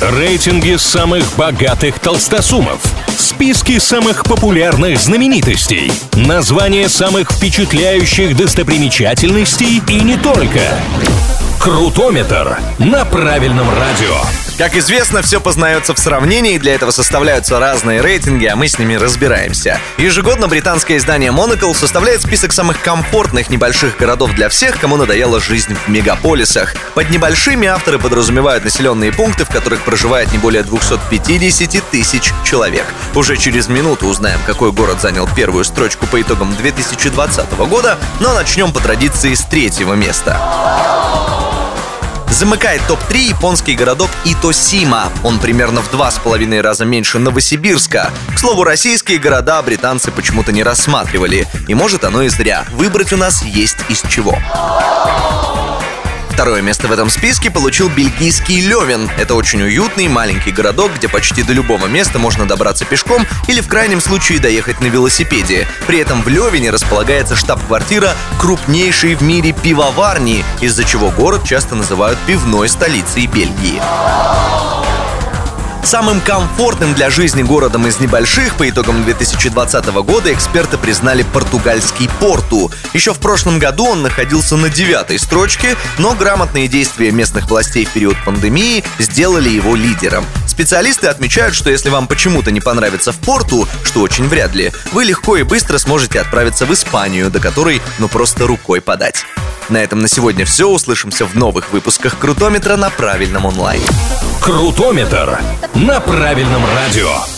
Рейтинги самых богатых толстосумов. Списки самых популярных знаменитостей. Названия самых впечатляющих достопримечательностей и не только. Крутометр на правильном радио. Как известно, все познается в сравнении, для этого составляются разные рейтинги, а мы с ними разбираемся. Ежегодно британское издание Monocle составляет список самых комфортных небольших городов для всех, кому надоела жизнь в мегаполисах. Под небольшими авторы подразумевают населенные пункты, в которых проживает не более 250 тысяч человек. Уже через минуту узнаем, какой город занял первую строчку по итогам 2020 года, но начнем по традиции с третьего места. Замыкает топ-3 японский городок Итосима. Он примерно в два с половиной раза меньше Новосибирска. К слову, российские города британцы почему-то не рассматривали. И может оно и зря. Выбрать у нас есть из чего. Второе место в этом списке получил бельгийский Левин. Это очень уютный маленький городок, где почти до любого места можно добраться пешком или в крайнем случае доехать на велосипеде. При этом в Левине располагается штаб-квартира крупнейшей в мире пивоварни, из-за чего город часто называют пивной столицей Бельгии. Самым комфортным для жизни городом из небольших по итогам 2020 года эксперты признали португальский Порту. Еще в прошлом году он находился на девятой строчке, но грамотные действия местных властей в период пандемии сделали его лидером. Специалисты отмечают, что если вам почему-то не понравится в порту, что очень вряд ли, вы легко и быстро сможете отправиться в Испанию, до которой ну просто рукой подать. На этом на сегодня все. Услышимся в новых выпусках Крутометра на правильном онлайн. Крутометр на правильном радио.